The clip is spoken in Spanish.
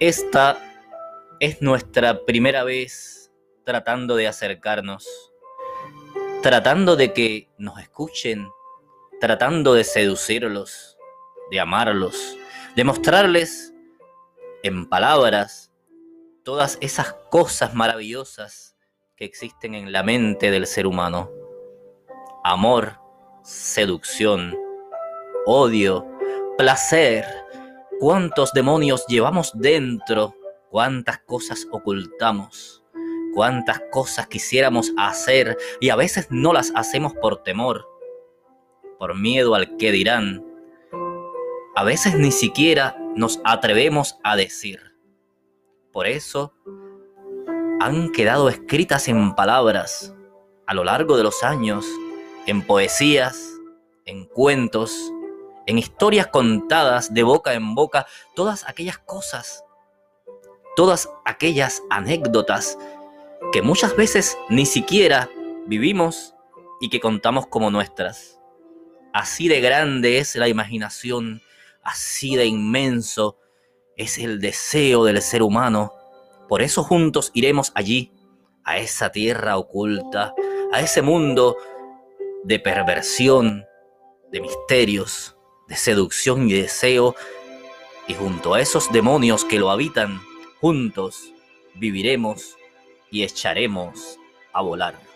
Esta es nuestra primera vez tratando de acercarnos, tratando de que nos escuchen, tratando de seducirlos, de amarlos, de mostrarles en palabras todas esas cosas maravillosas que existen en la mente del ser humano. Amor, seducción, odio, placer, cuántos demonios llevamos dentro, cuántas cosas ocultamos, cuántas cosas quisiéramos hacer y a veces no las hacemos por temor, por miedo al que dirán. A veces ni siquiera nos atrevemos a decir. Por eso han quedado escritas en palabras a lo largo de los años, en poesías, en cuentos, en historias contadas de boca en boca, todas aquellas cosas, todas aquellas anécdotas que muchas veces ni siquiera vivimos y que contamos como nuestras. Así de grande es la imaginación, así de inmenso es el deseo del ser humano. Por eso juntos iremos allí, a esa tierra oculta, a ese mundo de perversión, de misterios, de seducción y deseo, y junto a esos demonios que lo habitan, juntos viviremos y echaremos a volar.